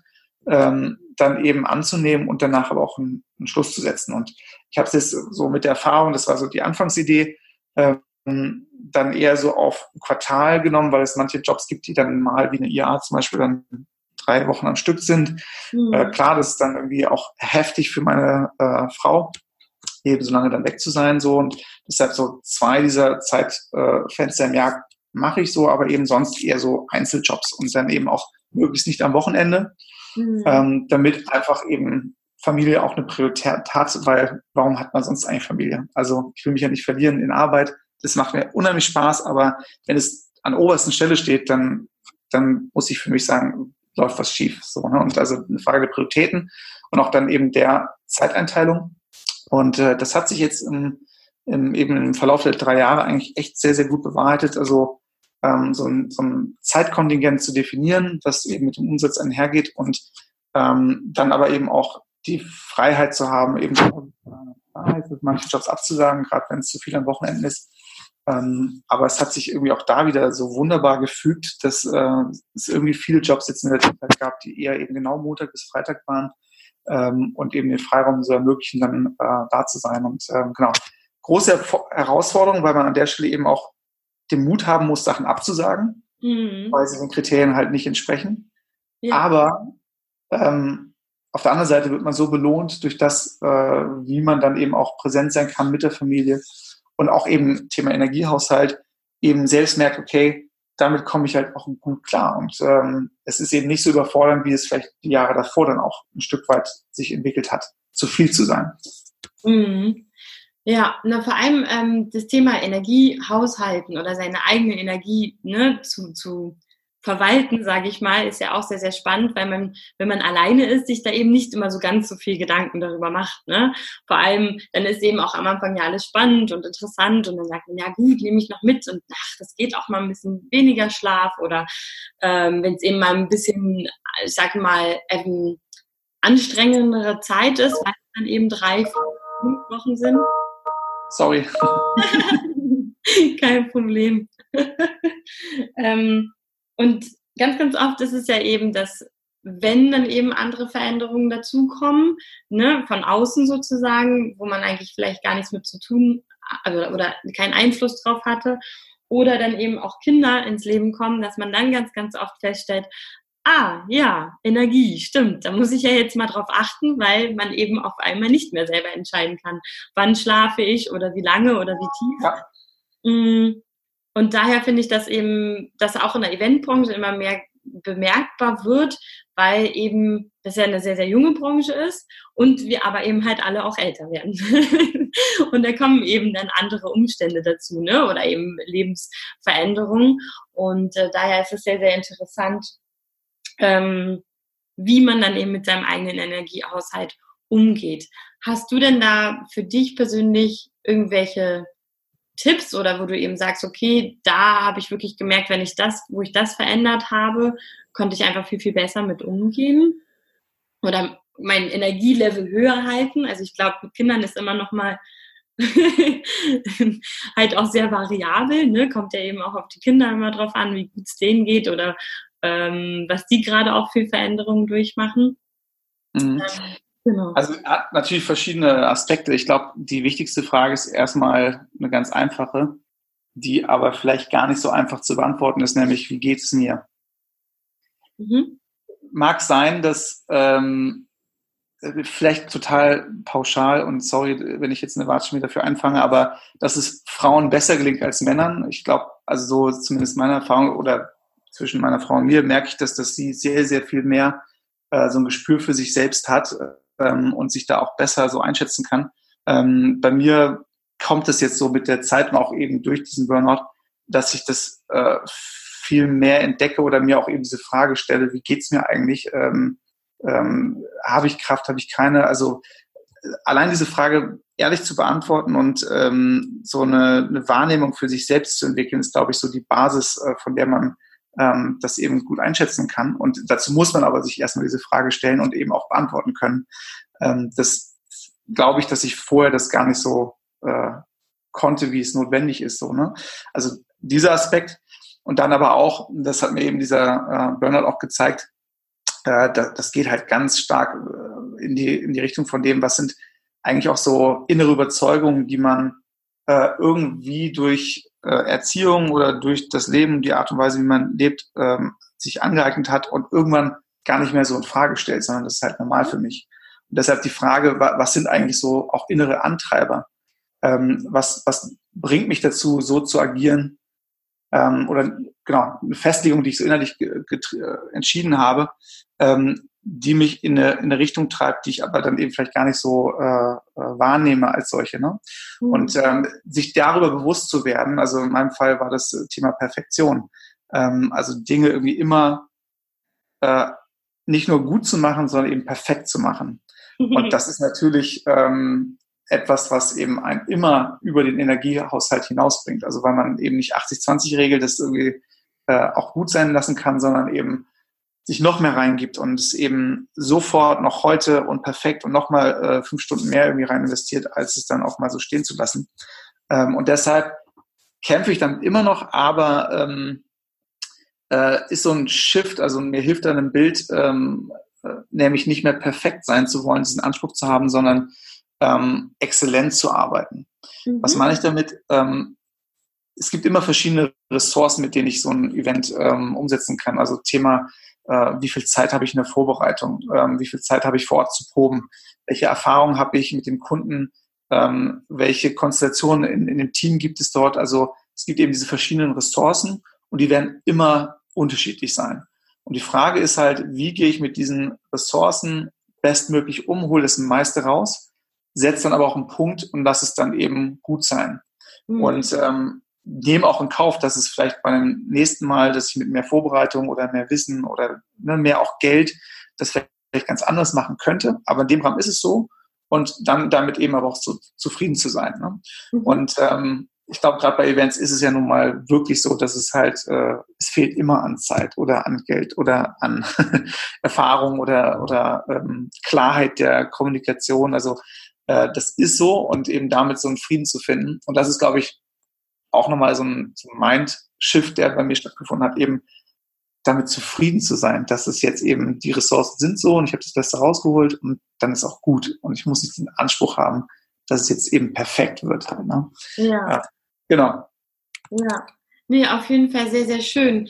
ähm, dann eben anzunehmen und danach aber auch einen, einen Schluss zu setzen. Und ich habe es jetzt so mit der Erfahrung, das war so die Anfangsidee, ähm, dann eher so auf Quartal genommen, weil es manche Jobs gibt, die dann mal wie eine IA zum Beispiel dann drei Wochen am Stück sind. Mhm. Äh, klar, das ist dann irgendwie auch heftig für meine äh, Frau, eben so lange dann weg zu sein. So. Und deshalb so zwei dieser Zeitfenster im Jahr mache ich so, aber eben sonst eher so Einzeljobs und dann eben auch möglichst nicht am Wochenende, mhm. ähm, damit einfach eben Familie auch eine Priorität hat, weil warum hat man sonst eigentlich Familie? Also ich will mich ja nicht verlieren in Arbeit. Das macht mir unheimlich Spaß, aber wenn es an obersten Stelle steht, dann, dann muss ich für mich sagen, läuft was schief. So, ne? Und also eine Frage der Prioritäten und auch dann eben der Zeiteinteilung. Und äh, das hat sich jetzt im, im, eben im Verlauf der drei Jahre eigentlich echt sehr, sehr gut bewahrheitet. Also ähm, so, ein, so ein Zeitkontingent zu definieren, das eben mit dem Umsatz einhergeht und ähm, dann aber eben auch die Freiheit zu haben, eben Freiheit, manche Jobs abzusagen, gerade wenn es zu viel am Wochenende ist. Ähm, aber es hat sich irgendwie auch da wieder so wunderbar gefügt, dass äh, es irgendwie viele Jobs jetzt in der Zeit gab, die eher eben genau Montag bis Freitag waren ähm, und eben den Freiraum so ermöglichen, dann äh, da zu sein. Und ähm, genau, große Herausforderung, weil man an der Stelle eben auch den Mut haben muss, Sachen abzusagen, mhm. weil sie den Kriterien halt nicht entsprechen. Ja. Aber ähm, auf der anderen Seite wird man so belohnt durch das, äh, wie man dann eben auch präsent sein kann mit der Familie und auch eben Thema Energiehaushalt eben selbst merkt, okay, damit komme ich halt auch gut klar. Und ähm, es ist eben nicht so überfordernd, wie es vielleicht die Jahre davor dann auch ein Stück weit sich entwickelt hat, zu viel zu sein. Mhm. Ja, na, vor allem ähm, das Thema Energiehaushalten oder seine eigene Energie ne, zu, zu verwalten, sage ich mal, ist ja auch sehr, sehr spannend, weil man, wenn man alleine ist, sich da eben nicht immer so ganz so viel Gedanken darüber macht. Ne? Vor allem, dann ist eben auch am Anfang ja alles spannend und interessant und dann sagt man, ja gut, nehme ich noch mit und ach, das geht auch mal ein bisschen weniger Schlaf oder ähm, wenn es eben mal ein bisschen, ich sag mal, eben anstrengendere Zeit ist, weil es dann eben drei, fünf Wochen sind. Sorry. *laughs* Kein Problem. *laughs* ähm, und ganz, ganz oft ist es ja eben, dass wenn dann eben andere Veränderungen dazukommen, ne, von außen sozusagen, wo man eigentlich vielleicht gar nichts mit zu tun also, oder keinen Einfluss drauf hatte, oder dann eben auch Kinder ins Leben kommen, dass man dann ganz, ganz oft feststellt, ah, ja, Energie, stimmt, da muss ich ja jetzt mal drauf achten, weil man eben auf einmal nicht mehr selber entscheiden kann, wann schlafe ich oder wie lange oder wie tief. Ja. Mm, und daher finde ich, dass eben, dass auch in der Eventbranche immer mehr bemerkbar wird, weil eben das ja eine sehr, sehr junge Branche ist und wir aber eben halt alle auch älter werden. *laughs* und da kommen eben dann andere Umstände dazu, ne? Oder eben Lebensveränderungen. Und äh, daher ist es sehr, sehr interessant, ähm, wie man dann eben mit seinem eigenen Energiehaushalt umgeht. Hast du denn da für dich persönlich irgendwelche Tipps oder wo du eben sagst, okay, da habe ich wirklich gemerkt, wenn ich das, wo ich das verändert habe, konnte ich einfach viel, viel besser mit umgehen oder mein Energielevel höher halten. Also ich glaube, mit Kindern ist immer noch mal *laughs* halt auch sehr variabel, ne? kommt ja eben auch auf die Kinder immer drauf an, wie gut es denen geht oder ähm, was die gerade auch für Veränderungen durchmachen. Mhm. Ähm, Genau. Also hat natürlich verschiedene Aspekte. Ich glaube, die wichtigste Frage ist erstmal eine ganz einfache, die aber vielleicht gar nicht so einfach zu beantworten ist, nämlich wie geht es mir? Mhm. Mag sein, dass ähm, vielleicht total pauschal und sorry, wenn ich jetzt eine Watschmier dafür einfange, aber dass es Frauen besser gelingt als Männern. Ich glaube, also so zumindest meine Erfahrung oder zwischen meiner Frau und mir merke ich, dass, dass sie sehr, sehr viel mehr äh, so ein Gespür für sich selbst hat ähm, und sich da auch besser so einschätzen kann. Ähm, bei mir kommt es jetzt so mit der Zeit und auch eben durch diesen Burnout, dass ich das äh, viel mehr entdecke oder mir auch eben diese Frage stelle, wie geht's mir eigentlich? Ähm, ähm, habe ich Kraft, habe ich keine? Also allein diese Frage ehrlich zu beantworten und ähm, so eine, eine Wahrnehmung für sich selbst zu entwickeln, ist, glaube ich, so die Basis, äh, von der man ähm, das eben gut einschätzen kann. Und dazu muss man aber sich erstmal diese Frage stellen und eben auch beantworten können. Ähm, das glaube ich, dass ich vorher das gar nicht so äh, konnte, wie es notwendig ist. So, ne? Also dieser Aspekt und dann aber auch, das hat mir eben dieser äh, Burnout auch gezeigt, äh, das, geht halt ganz stark äh, in, die, in die Richtung von dem, was sind eigentlich auch so innere Überzeugungen, die man äh, irgendwie durch Erziehung oder durch das Leben, die Art und Weise, wie man lebt, ähm, sich angeeignet hat und irgendwann gar nicht mehr so in Frage stellt, sondern das ist halt normal für mich. Und deshalb die Frage, was sind eigentlich so auch innere Antreiber? Ähm, was, was bringt mich dazu, so zu agieren? Ähm, oder genau, eine Festlegung, die ich so innerlich entschieden habe, ähm, die mich in eine, in eine Richtung treibt, die ich aber dann eben vielleicht gar nicht so äh, äh, wahrnehme als solche. Ne? Mhm. Und ähm, sich darüber bewusst zu werden, also in meinem Fall war das Thema Perfektion. Ähm, also Dinge irgendwie immer äh, nicht nur gut zu machen, sondern eben perfekt zu machen. Mhm. Und *laughs* das ist natürlich ähm, etwas, was eben ein immer über den Energiehaushalt hinausbringt. Also weil man eben nicht 80-20 regelt, das irgendwie äh, auch gut sein lassen kann, sondern eben sich noch mehr reingibt und es eben sofort noch heute und perfekt und nochmal äh, fünf Stunden mehr irgendwie rein investiert, als es dann auch mal so stehen zu lassen. Ähm, und deshalb kämpfe ich dann immer noch, aber ähm, äh, ist so ein Shift, also mir hilft dann ein Bild, ähm, äh, nämlich nicht mehr perfekt sein zu wollen, diesen Anspruch zu haben, sondern ähm, exzellent zu arbeiten. Mhm. Was meine ich damit? Ähm, es gibt immer verschiedene Ressourcen, mit denen ich so ein Event ähm, umsetzen kann. Also Thema äh, wie viel Zeit habe ich in der Vorbereitung, ähm, wie viel Zeit habe ich vor Ort zu proben, welche Erfahrungen habe ich mit dem Kunden, ähm, welche Konstellationen in, in dem Team gibt es dort. Also es gibt eben diese verschiedenen Ressourcen und die werden immer unterschiedlich sein. Und die Frage ist halt, wie gehe ich mit diesen Ressourcen bestmöglich um, hole das meiste raus, setze dann aber auch einen Punkt und lass es dann eben gut sein. Mhm. Und ähm, nehme auch in Kauf, dass es vielleicht beim nächsten Mal, dass ich mit mehr Vorbereitung oder mehr Wissen oder ne, mehr auch Geld das vielleicht ganz anders machen könnte. Aber in dem Rahmen ist es so. Und dann damit eben aber auch so zufrieden zu sein. Ne? Mhm. Und ähm, ich glaube, gerade bei Events ist es ja nun mal wirklich so, dass es halt, äh, es fehlt immer an Zeit oder an Geld oder an *laughs* Erfahrung oder, oder ähm, Klarheit der Kommunikation. Also äh, das ist so und eben damit so einen Frieden zu finden. Und das ist, glaube ich, auch nochmal so ein, so ein Mind-Shift, der bei mir stattgefunden hat, eben damit zufrieden zu sein, dass es jetzt eben die Ressourcen sind so und ich habe das Beste rausgeholt und dann ist auch gut. Und ich muss nicht den Anspruch haben, dass es jetzt eben perfekt wird. Ne? Ja. ja. Genau. Ja. Nee, auf jeden Fall sehr, sehr schön.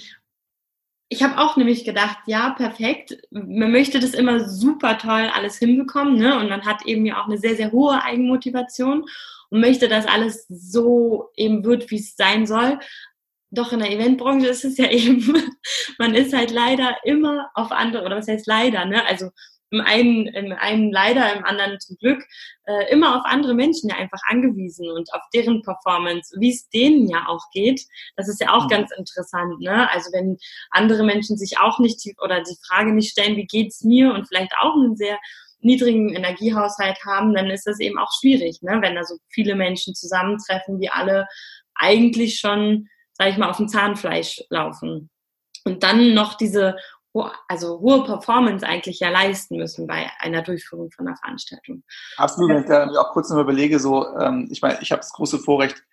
Ich habe auch nämlich gedacht, ja, perfekt. Man möchte das immer super toll alles hinbekommen, ne? Und man hat eben ja auch eine sehr, sehr hohe Eigenmotivation und möchte, dass alles so eben wird, wie es sein soll. Doch in der Eventbranche ist es ja *laughs* eben, man ist halt leider immer auf andere, oder was heißt leider, ne? Also im einen, im einen leider, im anderen zum Glück, äh, immer auf andere Menschen ja einfach angewiesen und auf deren Performance, wie es denen ja auch geht. Das ist ja auch mhm. ganz interessant, ne? Also wenn andere Menschen sich auch nicht oder die Frage nicht stellen, wie geht's mir und vielleicht auch einen sehr niedrigen Energiehaushalt haben, dann ist das eben auch schwierig, ne? wenn da so viele Menschen zusammentreffen, die alle eigentlich schon, sag ich mal, auf dem Zahnfleisch laufen. Und dann noch diese also hohe Performance eigentlich ja leisten müssen bei einer Durchführung von einer Veranstaltung. Absolut, wenn ich da auch kurz noch überlege, so, ähm, ich meine, ich habe das große Vorrecht,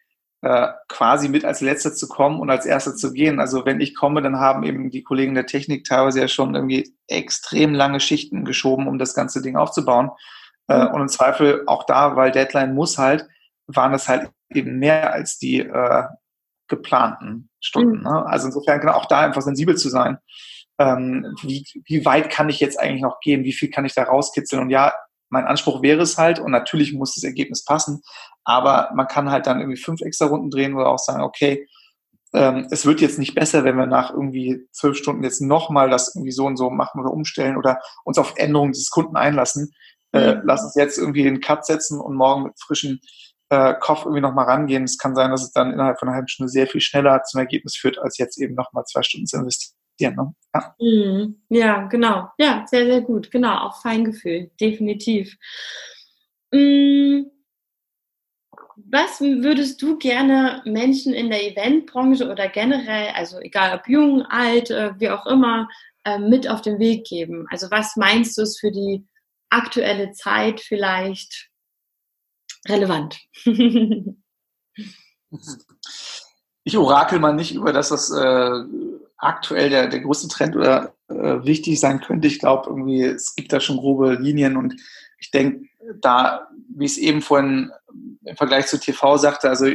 äh, quasi mit als Letzter zu kommen und als Erster zu gehen. Also wenn ich komme, dann haben eben die Kollegen der Technik teilweise ja schon irgendwie extrem lange Schichten geschoben, um das ganze Ding aufzubauen. Äh, und im Zweifel auch da, weil Deadline muss halt, waren das halt eben mehr als die äh, geplanten Stunden. Mhm. Ne? Also insofern genau auch da einfach sensibel zu sein. Ähm, wie, wie weit kann ich jetzt eigentlich noch gehen? Wie viel kann ich da rauskitzeln? Und ja, mein Anspruch wäre es halt, und natürlich muss das Ergebnis passen, aber man kann halt dann irgendwie fünf extra Runden drehen oder auch sagen, okay, ähm, es wird jetzt nicht besser, wenn wir nach irgendwie zwölf Stunden jetzt nochmal das irgendwie so und so machen oder umstellen oder uns auf Änderungen des Kunden einlassen. Äh, mhm. lass uns jetzt irgendwie den Cut setzen und morgen mit frischem äh, Kopf irgendwie nochmal rangehen. Es kann sein, dass es dann innerhalb von einer halben Stunde sehr viel schneller zum Ergebnis führt, als jetzt eben nochmal zwei Stunden zu investieren existieren. Ne? Ja. Mhm. ja, genau. Ja, sehr, sehr gut. Genau, auch Feingefühl, definitiv. Mhm. Was würdest du gerne Menschen in der Eventbranche oder generell, also egal ob jung, alt, äh, wie auch immer, äh, mit auf den Weg geben? Also was meinst du ist für die aktuelle Zeit vielleicht relevant? ich orakel mal nicht über das, was äh, aktuell der, der größte Trend oder äh, wichtig sein könnte. Ich glaube, irgendwie, es gibt da schon grobe Linien und ich denke, da, wie ich es eben vorhin im Vergleich zu TV sagte, also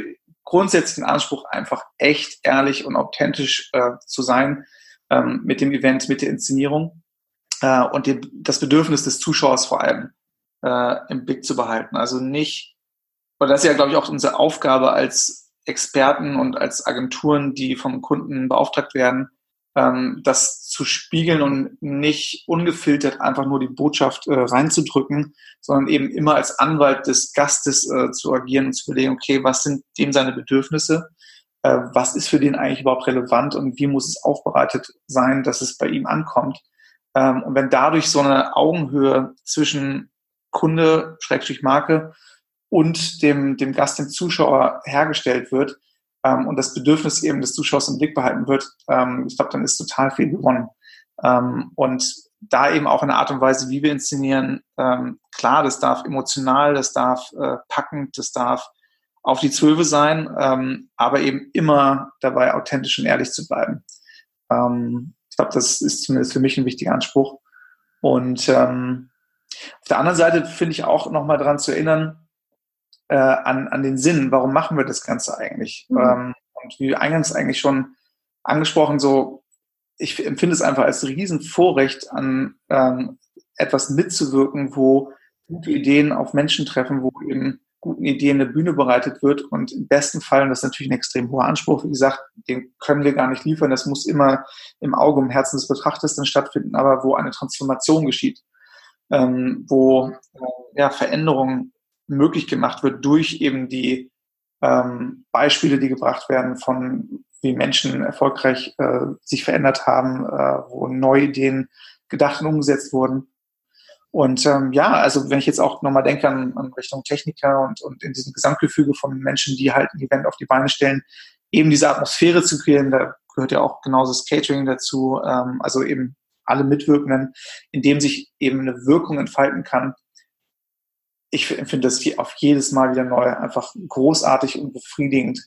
grundsätzlich den Anspruch, einfach echt, ehrlich und authentisch äh, zu sein ähm, mit dem Event, mit der Inszenierung. äh, und die, das Bedürfnis des Zuschauers vor allem äh, im Blick zu behalten. Also nicht, weil das ist ja, glaube ich, auch unsere Aufgabe als Experten und als Agenturen, die vom Kunden beauftragt werden, ähm, das zu spiegeln und nicht ungefiltert einfach nur die Botschaft äh, reinzudrücken, sondern eben immer als Anwalt des Gastes äh, zu agieren und zu überlegen, okay, was sind dem seine Bedürfnisse, äh, was ist für den eigentlich überhaupt relevant und wie muss es aufbereitet sein, dass es bei ihm ankommt. Ähm, und wenn dadurch so eine Augenhöhe zwischen Kunde, Schrägstrich Marke und dem, dem Gast, dem Zuschauer hergestellt wird, ähm, und das Bedürfnis eben des Zuschauers im Blick behalten wird, ähm, ich glaube, dann ist total viel gewonnen. Ähm, und da eben auch eine Art und Weise, wie wir inszenieren, ähm, klar, das darf emotional, das darf äh, packend, das darf auf die Zwölfe sein, ähm, aber eben immer dabei authentisch und ehrlich zu bleiben. Ähm, ich glaube, das ist zumindest für mich ein wichtiger Anspruch. Und ähm, auf der anderen Seite finde ich auch nochmal daran zu erinnern, äh, an, an den Sinn, warum machen wir das Ganze eigentlich? Mhm. Ähm, und wie eingangs eigentlich schon angesprochen, so ich empfinde es einfach als Riesenvorrecht, an ähm, etwas mitzuwirken, wo gute Ideen auf Menschen treffen, wo eben guten Ideen eine Bühne bereitet wird und im besten Fall, und das ist natürlich ein extrem hoher Anspruch, wie gesagt, den können wir gar nicht liefern, das muss immer im Auge, im Herzen des Betrachters dann stattfinden, aber wo eine Transformation geschieht, ähm, wo äh, ja, Veränderung möglich gemacht wird durch eben die ähm, Beispiele, die gebracht werden von wie Menschen erfolgreich äh, sich verändert haben, äh, wo neue Ideen gedacht und umgesetzt wurden. Und ähm, ja, also wenn ich jetzt auch nochmal denke an, an Richtung Techniker und, und in diesem Gesamtgefüge von Menschen, die halt ein Event auf die Beine stellen, eben diese Atmosphäre zu kreieren, da gehört ja auch genauso das Catering dazu, ähm, also eben alle Mitwirkenden, in dem sich eben eine Wirkung entfalten kann, ich finde das auf jedes Mal wieder neu einfach großartig und befriedigend.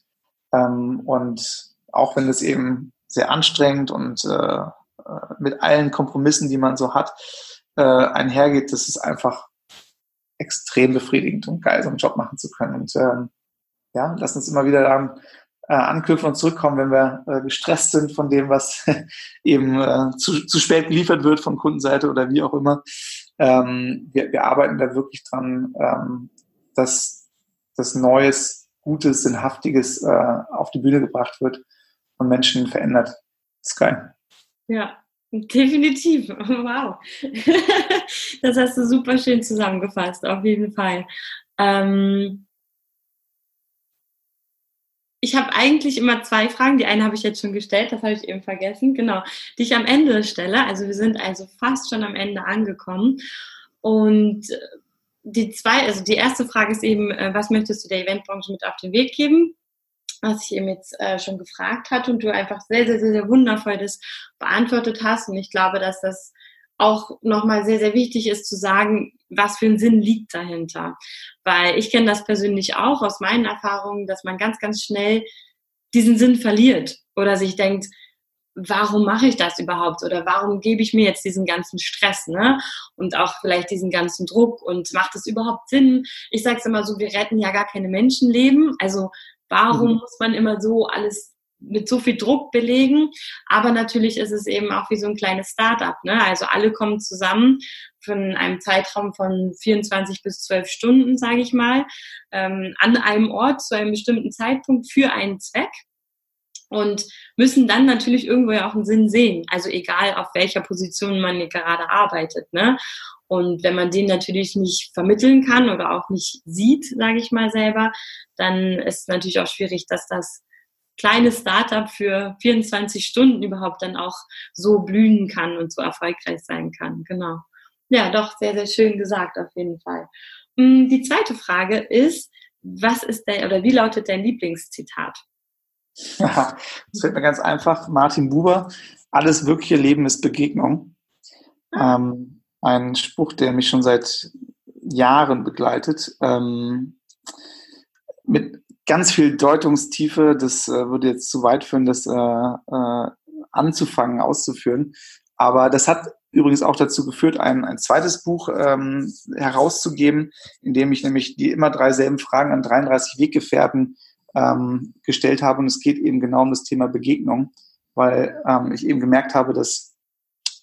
Ähm, und auch wenn es eben sehr anstrengend und äh, äh, mit allen Kompromissen, die man so hat, äh, einhergeht, das ist einfach extrem befriedigend und geil, so einen Job machen zu können. Und ähm, ja, lass uns immer wieder daran äh, anknüpfen und zurückkommen, wenn wir äh, gestresst sind von dem, was *laughs* eben äh, zu, zu spät geliefert wird von Kundenseite oder wie auch immer. Ähm, wir, wir arbeiten da wirklich dran, ähm, dass das Neues, Gutes, Sinnhaftiges äh, auf die Bühne gebracht wird und Menschen verändert. Das ist geil. Ja, definitiv. *laughs* Wow. *laughs* das hast du super schön zusammengefasst, auf jeden Fall. Ähm, ich habe eigentlich immer zwei Fragen. Die eine habe ich jetzt schon gestellt, das habe ich eben vergessen. Genau, die ich am Ende stelle. Also wir sind also fast schon am Ende angekommen. Und äh, die zwei, also die erste Frage ist eben, äh, was möchtest du der Eventbranche mit auf den Weg geben? Was ich eben jetzt äh, schon gefragt hatte und du einfach sehr, sehr, sehr, sehr wundervoll das beantwortet hast. Und ich glaube, dass das auch nochmal sehr, sehr wichtig ist zu sagen, was für ein Sinn liegt dahinter. Weil ich kenne das persönlich auch aus meinen Erfahrungen, dass man ganz, ganz schnell diesen Sinn verliert oder sich denkt, warum mache ich das überhaupt oder warum gebe ich mir jetzt diesen ganzen Stress ne? und auch vielleicht diesen ganzen Druck und macht es überhaupt Sinn? Ich sage es immer so, wir retten ja gar keine Menschenleben, also warum mhm. muss man immer so alles mit so viel Druck belegen. Aber natürlich ist es eben auch wie so ein kleines Startup. Ne? Also alle kommen zusammen von einem Zeitraum von 24 bis 12 Stunden, sage ich mal, ähm, an einem Ort zu einem bestimmten Zeitpunkt für einen Zweck und müssen dann natürlich irgendwo ja auch einen Sinn sehen. Also egal, auf welcher Position man gerade arbeitet. Ne? Und wenn man den natürlich nicht vermitteln kann oder auch nicht sieht, sage ich mal selber, dann ist es natürlich auch schwierig, dass das kleine Startup für 24 Stunden überhaupt dann auch so blühen kann und so erfolgreich sein kann. Genau. Ja, doch, sehr, sehr schön gesagt, auf jeden Fall. Mm, die zweite Frage ist, was ist der oder wie lautet dein Lieblingszitat? Ja, das fällt mir ganz einfach. Martin Buber, alles wirkliche Leben ist Begegnung. Ah. Ähm, ein Spruch, der mich schon seit Jahren begleitet. Ähm, mit ganz viel Deutungstiefe, das äh, würde jetzt zu weit führen, das äh, äh, anzufangen, auszuführen. Aber das hat übrigens auch dazu geführt, ein, ein zweites Buch ähm, herauszugeben, in dem ich nämlich die immer drei selben Fragen an 33 Weggefährten ähm, gestellt habe. Und es geht eben genau um das Thema Begegnung, weil ähm, ich eben gemerkt habe, dass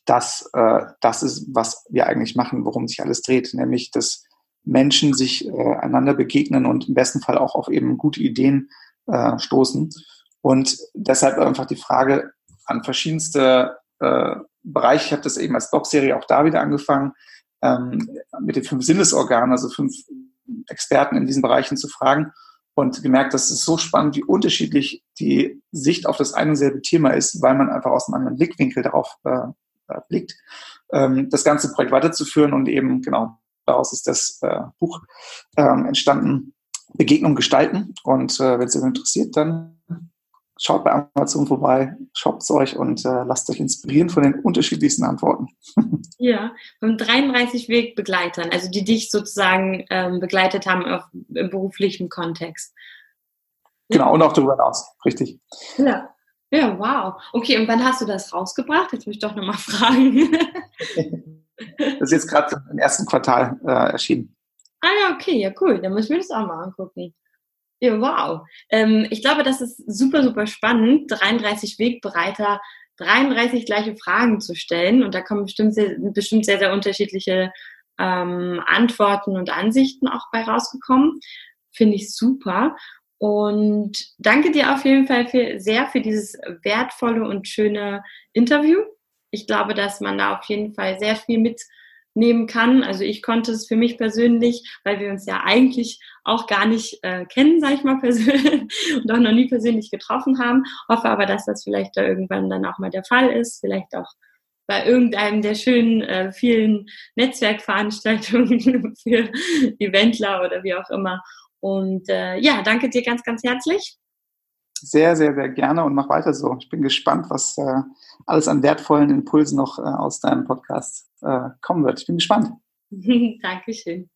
das, äh, das ist, was wir eigentlich machen, worum sich alles dreht, nämlich dass Menschen sich äh, einander begegnen und im besten Fall auch auf eben gute Ideen äh, stoßen. Und deshalb einfach die Frage an verschiedenste äh, Bereiche. Ich habe das eben als Blogserie auch da wieder angefangen, ähm, mit den fünf Sinnesorganen, also fünf Experten in diesen Bereichen zu fragen und gemerkt, dass es so spannend, wie unterschiedlich die Sicht auf das ein und selbe Thema ist, weil man einfach aus einem anderen Blickwinkel darauf äh, äh, blickt, ähm, das ganze Projekt weiterzuführen und eben genau daraus ist das äh, Buch ähm, entstanden, Begegnung gestalten. Und äh, wenn es euch interessiert, dann schaut bei Amazon vorbei, shoppt euch und äh, lasst euch inspirieren von den unterschiedlichsten Antworten. *laughs* ja, von 33 Wegbegleitern, also die dich sozusagen ähm, begleitet haben auf, im beruflichen Kontext. Genau, und auch darüber hinaus, richtig. Ja. Ja, wow. Okay, und wann hast du das rausgebracht? Jetzt muss ich doch nochmal *laughs* fragen. *laughs* das ist jetzt gerade im ersten Quartal äh, erschienen. Ah ja, okay, ja cool. Dann müssen wir das auch mal angucken. Ja, wow. Ähm, ich glaube, das ist super, super spannend, 33 Wegbereiter, 33 gleiche Fragen zu stellen. Und da kommen bestimmt sehr, bestimmt sehr, sehr unterschiedliche ähm, Antworten und Ansichten auch bei rausgekommen. Finde ich super. Und danke dir auf jeden Fall für, sehr für dieses wertvolle und schöne Interview. Ich glaube, dass man da auf jeden Fall sehr viel mitnehmen kann. Also ich konnte es für mich persönlich, weil wir uns ja eigentlich auch gar nicht äh, kennen, sage ich mal persönlich, *laughs* und auch noch nie persönlich getroffen haben. Hoffe aber, dass das vielleicht da irgendwann dann auch mal der Fall ist. Vielleicht auch bei irgendeinem der schönen äh, vielen Netzwerkveranstaltungen *laughs* für Eventler oder wie auch immer. Und äh, ja, danke dir ganz, ganz herzlich. Sehr, sehr, sehr gerne und mach weiter so. Ich bin gespannt, was äh, alles an wertvollen Impulsen noch äh, aus deinem Podcast äh, kommen wird. Ich bin gespannt. *laughs* Dankeschön.